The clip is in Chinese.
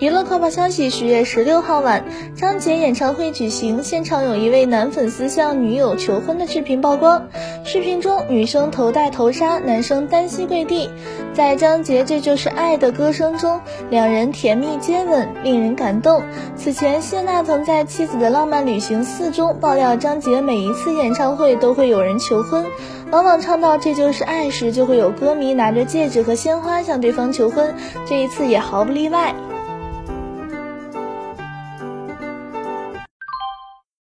娱乐快报消息十月十六号晚张杰演唱会举行现场有一位男粉丝向女友求婚的视频曝光。视频中女生头戴头纱男生单膝跪地。在张杰这就是爱的歌声中两人甜蜜接吻令人感动。此前谢娜曾在妻子的浪漫旅行四中爆料张杰每一次演唱会都会有人求婚。往往唱到这就是爱时就会有歌迷拿着戒指和鲜花向对方求婚这一次也毫不例外。